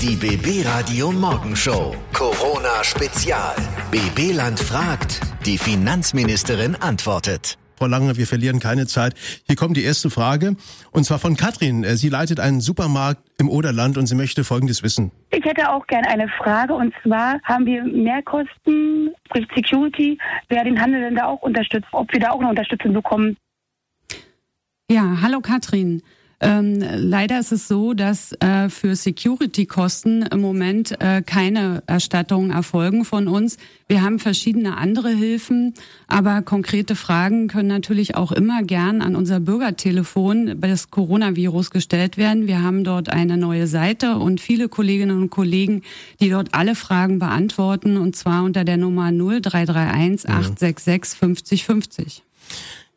Die BB Radio Morgenshow. Corona Spezial. BB Land fragt. Die Finanzministerin antwortet. Frau Lange, wir verlieren keine Zeit. Hier kommt die erste Frage und zwar von Katrin. Äh, sie leitet einen Supermarkt im Oderland und sie möchte Folgendes wissen. Ich hätte auch gerne eine Frage und zwar haben wir Mehrkosten, sprich Security, wer den Handel denn da auch unterstützt, ob wir da auch eine Unterstützung bekommen. Ja, hallo Katrin. Ähm, leider ist es so, dass äh, für Security-Kosten im Moment äh, keine Erstattungen erfolgen von uns. Wir haben verschiedene andere Hilfen, aber konkrete Fragen können natürlich auch immer gern an unser Bürgertelefon bei das Coronavirus gestellt werden. Wir haben dort eine neue Seite und viele Kolleginnen und Kollegen, die dort alle Fragen beantworten und zwar unter der Nummer 0331 866 50 50.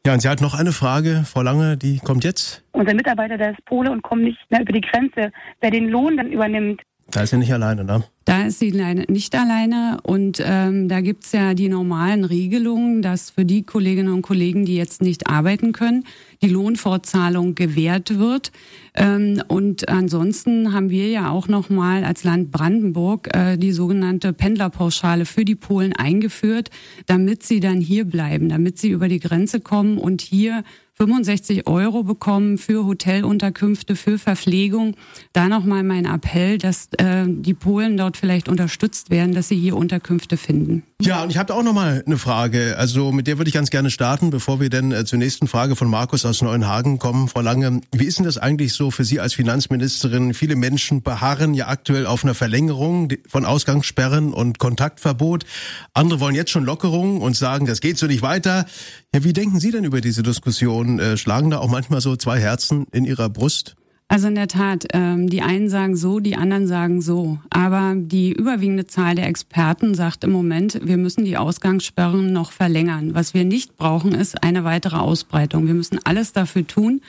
Ja, und sie hat noch eine Frage, Frau Lange, die kommt jetzt. Unser Mitarbeiter, der ist Pole und kommt nicht mehr über die Grenze. Wer den Lohn dann übernimmt, Da ist sie nicht alleine, ne? Da ist sie nicht alleine und ähm, da gibt's ja die normalen Regelungen, dass für die Kolleginnen und Kollegen, die jetzt nicht arbeiten können, die Lohnfortzahlung gewährt wird. Ähm, und ansonsten haben wir ja auch nochmal als Land Brandenburg äh, die sogenannte Pendlerpauschale für die Polen eingeführt, damit sie dann hier bleiben, damit sie über die Grenze kommen und hier 65 Euro bekommen für Hotelunterkünfte, für Verpflegung. Da nochmal mein Appell, dass äh, die Polen dort vielleicht unterstützt werden, dass sie hier Unterkünfte finden. Ja, und ich habe auch noch mal eine Frage. Also mit der würde ich ganz gerne starten, bevor wir denn äh, zur nächsten Frage von Markus aus Neuenhagen kommen. Frau Lange, wie ist denn das eigentlich so für Sie als Finanzministerin? Viele Menschen beharren ja aktuell auf einer Verlängerung von Ausgangssperren und Kontaktverbot. Andere wollen jetzt schon Lockerungen und sagen, das geht so nicht weiter. Ja, wie denken Sie denn über diese Diskussion? Äh, schlagen da auch manchmal so zwei Herzen in Ihrer Brust? Also in der Tat, ähm, die einen sagen so, die anderen sagen so. Aber die überwiegende Zahl der Experten sagt im Moment, wir müssen die Ausgangssperren noch verlängern. Was wir nicht brauchen, ist eine weitere Ausbreitung. Wir müssen alles dafür tun,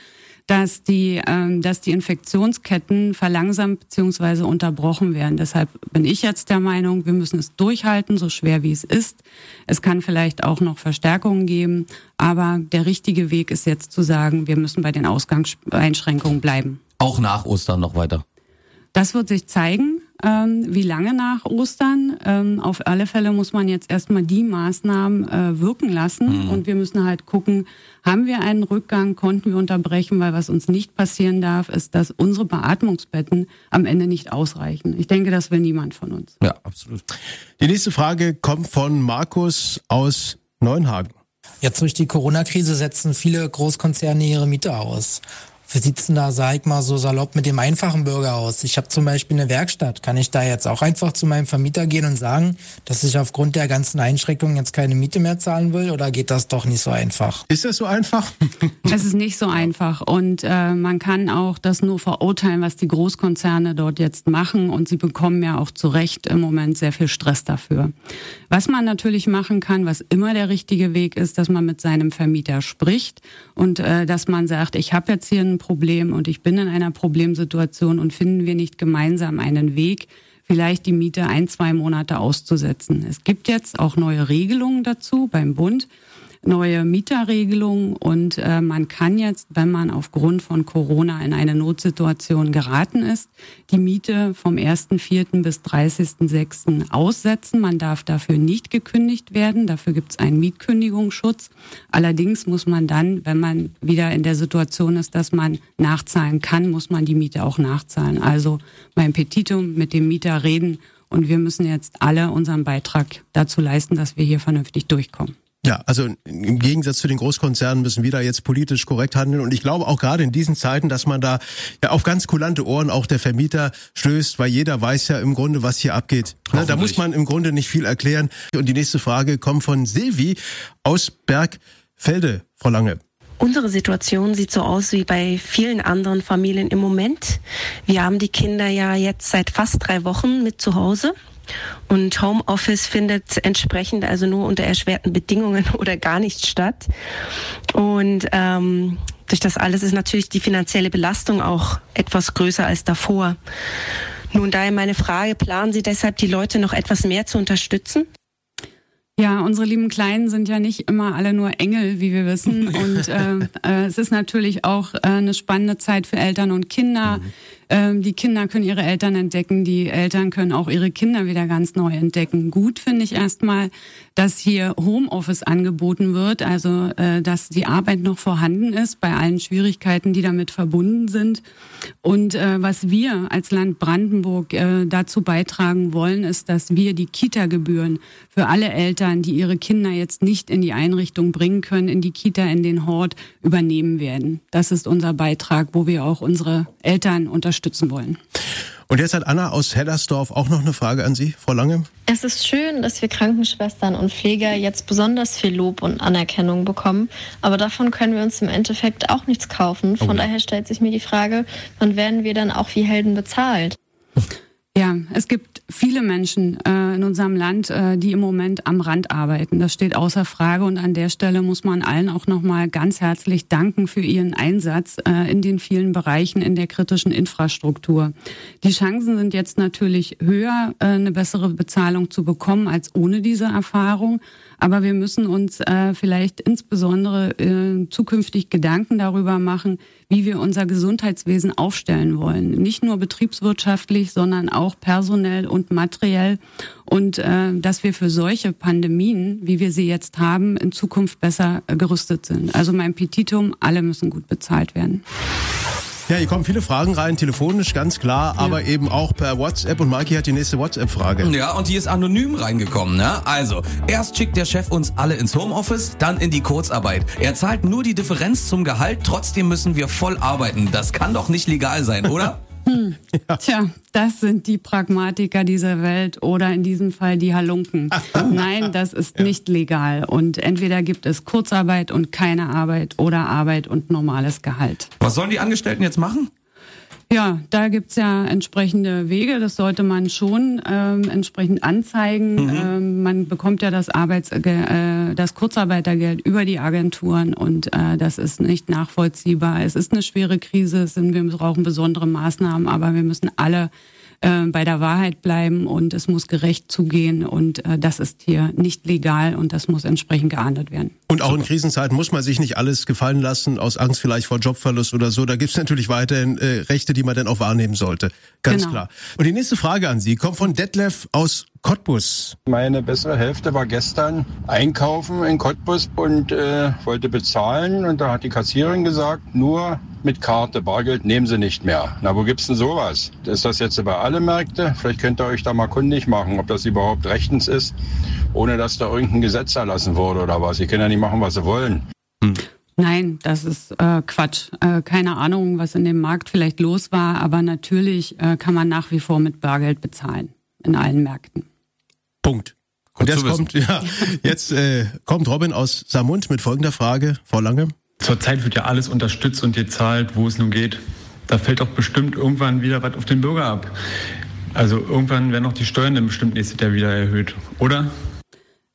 dass die, ähm, dass die Infektionsketten verlangsamt bzw. unterbrochen werden. Deshalb bin ich jetzt der Meinung, wir müssen es durchhalten, so schwer wie es ist. Es kann vielleicht auch noch Verstärkungen geben, aber der richtige Weg ist jetzt zu sagen, wir müssen bei den Ausgangseinschränkungen bleiben. Auch nach Ostern noch weiter. Das wird sich zeigen, ähm, wie lange nach Ostern. Ähm, auf alle Fälle muss man jetzt erstmal die Maßnahmen äh, wirken lassen. Mhm. Und wir müssen halt gucken, haben wir einen Rückgang, konnten wir unterbrechen, weil was uns nicht passieren darf, ist, dass unsere Beatmungsbetten am Ende nicht ausreichen. Ich denke, das will niemand von uns. Ja, absolut. Die nächste Frage kommt von Markus aus Neuenhagen. Jetzt durch die Corona-Krise setzen viele Großkonzerne ihre Miete aus. Wie sieht's denn da, sag ich mal, so salopp mit dem einfachen Bürger aus? Ich habe zum Beispiel eine Werkstatt. Kann ich da jetzt auch einfach zu meinem Vermieter gehen und sagen, dass ich aufgrund der ganzen Einschränkungen jetzt keine Miete mehr zahlen will? Oder geht das doch nicht so einfach? Ist das so einfach? Es ist nicht so einfach. Und äh, man kann auch das nur verurteilen, was die Großkonzerne dort jetzt machen. Und sie bekommen ja auch zu Recht im Moment sehr viel Stress dafür. Was man natürlich machen kann, was immer der richtige Weg ist, dass man mit seinem Vermieter spricht und äh, dass man sagt, ich habe jetzt hier ein Problem und ich bin in einer Problemsituation und finden wir nicht gemeinsam einen Weg, vielleicht die Miete ein, zwei Monate auszusetzen. Es gibt jetzt auch neue Regelungen dazu beim Bund neue Mieterregelungen und äh, man kann jetzt, wenn man aufgrund von Corona in eine Notsituation geraten ist, die Miete vom 1.4. bis 30.6. aussetzen. Man darf dafür nicht gekündigt werden. Dafür gibt es einen Mietkündigungsschutz. Allerdings muss man dann, wenn man wieder in der Situation ist, dass man nachzahlen kann, muss man die Miete auch nachzahlen. Also beim Petitum mit dem Mieter reden und wir müssen jetzt alle unseren Beitrag dazu leisten, dass wir hier vernünftig durchkommen. Ja, also im Gegensatz zu den Großkonzernen müssen wir da jetzt politisch korrekt handeln. Und ich glaube auch gerade in diesen Zeiten, dass man da ja auf ganz kulante Ohren auch der Vermieter stößt, weil jeder weiß ja im Grunde, was hier abgeht. Ne, da muss man im Grunde nicht viel erklären. Und die nächste Frage kommt von Silvi aus Bergfelde, Frau Lange. Unsere Situation sieht so aus wie bei vielen anderen Familien im Moment. Wir haben die Kinder ja jetzt seit fast drei Wochen mit zu Hause. Und Homeoffice findet entsprechend also nur unter erschwerten Bedingungen oder gar nicht statt. Und ähm, durch das alles ist natürlich die finanzielle Belastung auch etwas größer als davor. Nun daher meine Frage, planen Sie deshalb die Leute noch etwas mehr zu unterstützen? Ja, unsere lieben Kleinen sind ja nicht immer alle nur Engel, wie wir wissen. Und äh, äh, es ist natürlich auch äh, eine spannende Zeit für Eltern und Kinder. Mhm. Ähm, die Kinder können ihre Eltern entdecken, die Eltern können auch ihre Kinder wieder ganz neu entdecken. Gut finde ich erstmal, dass hier Homeoffice angeboten wird, also äh, dass die Arbeit noch vorhanden ist bei allen Schwierigkeiten, die damit verbunden sind. Und äh, was wir als Land Brandenburg äh, dazu beitragen wollen, ist, dass wir die Kita-Gebühren für alle Eltern, die ihre Kinder jetzt nicht in die Einrichtung bringen können, in die Kita, in den Hort, übernehmen werden. Das ist unser Beitrag, wo wir auch unsere Eltern unterstützen wollen. Und jetzt hat Anna aus Hellersdorf auch noch eine Frage an Sie, Frau Lange. Es ist schön, dass wir Krankenschwestern und Pfleger jetzt besonders viel Lob und Anerkennung bekommen, aber davon können wir uns im Endeffekt auch nichts kaufen. Von oh ja. daher stellt sich mir die Frage, wann werden wir dann auch wie Helden bezahlt? Ja, es gibt viele Menschen äh, in unserem Land, äh, die im Moment am Rand arbeiten. Das steht außer Frage und an der Stelle muss man allen auch nochmal ganz herzlich danken für ihren Einsatz äh, in den vielen Bereichen in der kritischen Infrastruktur. Die Chancen sind jetzt natürlich höher, äh, eine bessere Bezahlung zu bekommen als ohne diese Erfahrung. Aber wir müssen uns äh, vielleicht insbesondere äh, zukünftig Gedanken darüber machen, wie wir unser Gesundheitswesen aufstellen wollen. Nicht nur betriebswirtschaftlich, sondern auch personell und materiell. Und äh, dass wir für solche Pandemien, wie wir sie jetzt haben, in Zukunft besser äh, gerüstet sind. Also mein Petitum, alle müssen gut bezahlt werden. Ja, hier kommen viele Fragen rein, telefonisch, ganz klar, ja. aber eben auch per WhatsApp. Und Mikey hat die nächste WhatsApp-Frage. Ja, und die ist anonym reingekommen. Ne? Also, erst schickt der Chef uns alle ins Homeoffice, dann in die Kurzarbeit. Er zahlt nur die Differenz zum Gehalt, trotzdem müssen wir voll arbeiten. Das kann doch nicht legal sein, oder? Hm. Ja. Tja, das sind die Pragmatiker dieser Welt oder in diesem Fall die Halunken. Nein, das ist ja. nicht legal. Und entweder gibt es Kurzarbeit und keine Arbeit oder Arbeit und normales Gehalt. Was sollen die Angestellten jetzt machen? Ja, da gibt's ja entsprechende Wege. Das sollte man schon ähm, entsprechend anzeigen. Mhm. Ähm, man bekommt ja das Arbeits äh, das Kurzarbeitergeld über die Agenturen und äh, das ist nicht nachvollziehbar. Es ist eine schwere Krise. Es sind, wir brauchen besondere Maßnahmen, aber wir müssen alle äh, bei der Wahrheit bleiben und es muss gerecht zugehen und äh, das ist hier nicht legal und das muss entsprechend geahndet werden. Und auch in Krisenzeiten muss man sich nicht alles gefallen lassen, aus Angst vielleicht vor Jobverlust oder so. Da gibt es natürlich weiterhin äh, Rechte, die man dann auch wahrnehmen sollte. Ganz genau. klar. Und die nächste Frage an Sie kommt von Detlef aus Cottbus. Meine bessere Hälfte war gestern einkaufen in Cottbus und äh, wollte bezahlen und da hat die Kassiererin gesagt, nur mit Karte, Bargeld nehmen Sie nicht mehr. Na, wo gibt's denn sowas? Ist das jetzt bei alle Märkte? Vielleicht könnt ihr euch da mal kundig machen, ob das überhaupt rechtens ist, ohne dass da irgendein Gesetz erlassen wurde oder was. Sie können ja nicht machen, was sie wollen. Hm. Nein, das ist äh, Quatsch. Äh, keine Ahnung, was in dem Markt vielleicht los war, aber natürlich äh, kann man nach wie vor mit Bargeld bezahlen in allen Märkten. Punkt. Und jetzt kommt, ja, jetzt äh, kommt Robin aus Samund mit folgender Frage, Frau Lange. Zurzeit wird ja alles unterstützt und gezahlt, wo es nun geht. Da fällt doch bestimmt irgendwann wieder was auf den Bürger ab. Also irgendwann werden auch die Steuern dann bestimmt nächstes Jahr wieder erhöht, oder?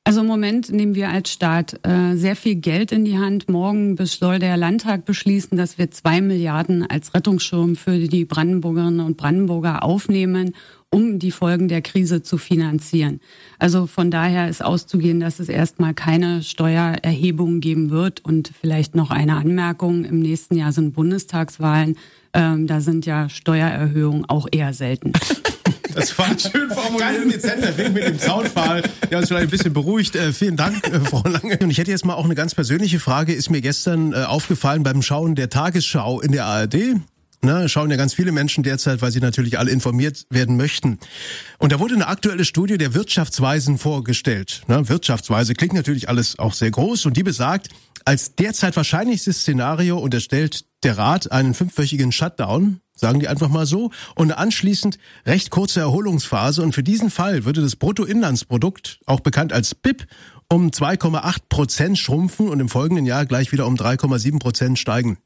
Also im Moment nehmen wir als Staat äh, sehr viel Geld in die Hand. Morgen soll der Landtag beschließen, dass wir zwei Milliarden als Rettungsschirm für die Brandenburgerinnen und Brandenburger aufnehmen um die Folgen der Krise zu finanzieren. Also von daher ist auszugehen, dass es erstmal keine Steuererhebungen geben wird. Und vielleicht noch eine Anmerkung, im nächsten Jahr sind Bundestagswahlen. Ähm, da sind ja Steuererhöhungen auch eher selten. Das war schön formuliert. Ganz dezenter Weg mit dem Zaunpfahl, der uns vielleicht ein bisschen beruhigt. Äh, vielen Dank, äh, Frau Lange. Und ich hätte jetzt mal auch eine ganz persönliche Frage. Ist mir gestern äh, aufgefallen beim Schauen der Tagesschau in der ARD. Ne, schauen ja ganz viele Menschen derzeit, weil sie natürlich alle informiert werden möchten. Und da wurde eine aktuelle Studie der Wirtschaftsweisen vorgestellt. Ne, Wirtschaftsweise klingt natürlich alles auch sehr groß und die besagt, als derzeit wahrscheinlichstes Szenario unterstellt der Rat einen fünfwöchigen Shutdown, sagen die einfach mal so, und anschließend recht kurze Erholungsphase. Und für diesen Fall würde das Bruttoinlandsprodukt, auch bekannt als BIP, um 2,8 Prozent schrumpfen und im folgenden Jahr gleich wieder um 3,7 Prozent steigen.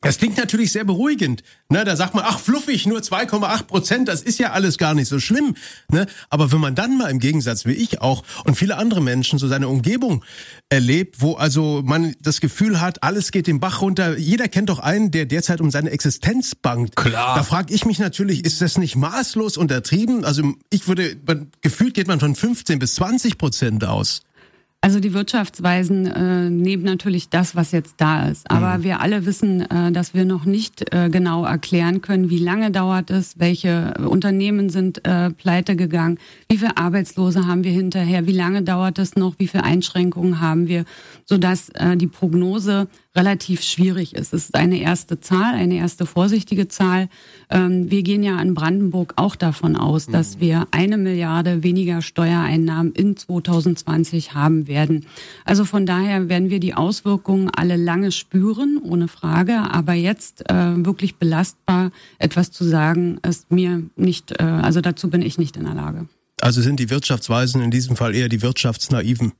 Das klingt natürlich sehr beruhigend. Ne, da sagt man, ach fluffig, nur 2,8 Prozent, das ist ja alles gar nicht so schlimm. Ne? Aber wenn man dann mal im Gegensatz wie ich auch und viele andere Menschen so seine Umgebung erlebt, wo also man das Gefühl hat, alles geht den Bach runter. Jeder kennt doch einen, der derzeit um seine Existenz bangt. Klar. Da frage ich mich natürlich, ist das nicht maßlos untertrieben? Also ich würde, gefühlt geht man von 15 bis 20 Prozent aus. Also die Wirtschaftsweisen äh, nehmen natürlich das, was jetzt da ist. Aber mhm. wir alle wissen, äh, dass wir noch nicht äh, genau erklären können, wie lange dauert es, welche Unternehmen sind äh, pleite gegangen, wie viele Arbeitslose haben wir hinterher, wie lange dauert es noch, wie viele Einschränkungen haben wir, sodass äh, die Prognose relativ schwierig ist. Es ist eine erste Zahl, eine erste vorsichtige Zahl. Ähm, wir gehen ja in Brandenburg auch davon aus, dass mhm. wir eine Milliarde weniger Steuereinnahmen in 2020 haben werden. Also von daher werden wir die Auswirkungen alle lange spüren, ohne Frage. Aber jetzt äh, wirklich belastbar etwas zu sagen, ist mir nicht, äh, also dazu bin ich nicht in der Lage. Also sind die Wirtschaftsweisen in diesem Fall eher die Wirtschaftsnaiven?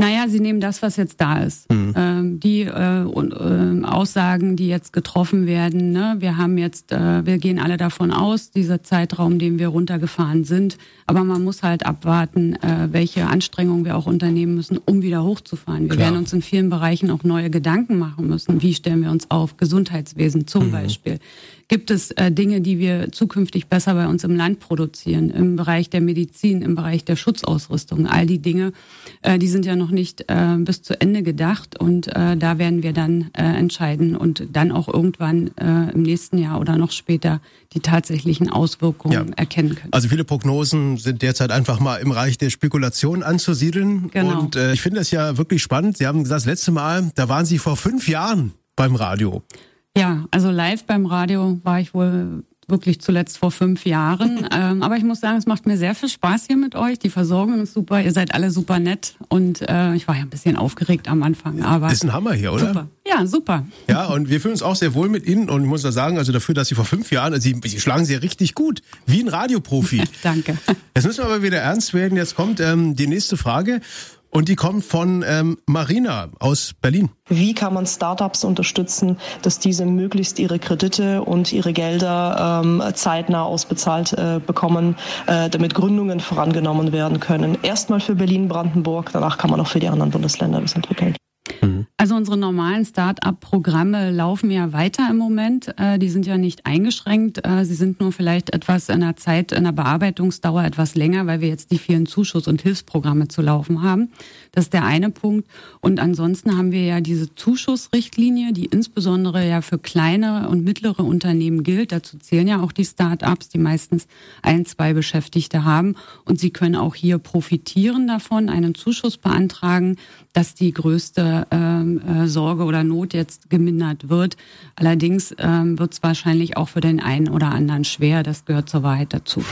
Naja, sie nehmen das, was jetzt da ist. Mhm. Ähm, die äh, äh, Aussagen, die jetzt getroffen werden, ne? wir haben jetzt, äh, wir gehen alle davon aus, dieser Zeitraum, den wir runtergefahren sind, aber man muss halt abwarten, äh, welche Anstrengungen wir auch unternehmen müssen, um wieder hochzufahren. Wir Klar. werden uns in vielen Bereichen auch neue Gedanken machen müssen. Wie stellen wir uns auf? Gesundheitswesen zum mhm. Beispiel gibt es äh, Dinge, die wir zukünftig besser bei uns im Land produzieren, im Bereich der Medizin, im Bereich der Schutzausrüstung. All die Dinge, äh, die sind ja noch nicht äh, bis zu Ende gedacht und äh, da werden wir dann äh, entscheiden und dann auch irgendwann äh, im nächsten Jahr oder noch später die tatsächlichen Auswirkungen ja. erkennen können. Also viele Prognosen sind derzeit einfach mal im Bereich der Spekulation anzusiedeln. Genau. Und äh, ich finde es ja wirklich spannend. Sie haben gesagt, das letzte Mal, da waren Sie vor fünf Jahren beim Radio. Ja, also live beim Radio war ich wohl wirklich zuletzt vor fünf Jahren. ähm, aber ich muss sagen, es macht mir sehr viel Spaß hier mit euch. Die Versorgung ist super, ihr seid alle super nett und äh, ich war ja ein bisschen aufgeregt am Anfang. Aber ist ein Hammer hier, oder? Super. Ja, super. Ja, und wir fühlen uns auch sehr wohl mit Ihnen und ich muss da sagen, also dafür, dass Sie vor fünf Jahren, also Sie, Sie schlagen Sie richtig gut, wie ein Radioprofi. Danke. Jetzt müssen wir aber wieder ernst werden. Jetzt kommt ähm, die nächste Frage. Und die kommt von ähm, Marina aus Berlin. Wie kann man Startups unterstützen, dass diese möglichst ihre Kredite und ihre Gelder ähm, zeitnah ausbezahlt äh, bekommen, äh, damit Gründungen vorangenommen werden können? Erstmal für Berlin-Brandenburg, danach kann man auch für die anderen Bundesländer das entwickeln. Also unsere normalen Start-up-Programme laufen ja weiter im Moment. Äh, die sind ja nicht eingeschränkt. Äh, sie sind nur vielleicht etwas in der Zeit, in der Bearbeitungsdauer etwas länger, weil wir jetzt die vielen Zuschuss- und Hilfsprogramme zu laufen haben. Das ist der eine Punkt. Und ansonsten haben wir ja diese Zuschussrichtlinie, die insbesondere ja für kleine und mittlere Unternehmen gilt. Dazu zählen ja auch die Start-ups, die meistens ein, zwei Beschäftigte haben. Und sie können auch hier profitieren davon, einen Zuschuss beantragen, dass die größte ähm, äh, Sorge oder Not jetzt gemindert wird. Allerdings ähm, wird es wahrscheinlich auch für den einen oder anderen schwer. Das gehört zur Wahrheit dazu.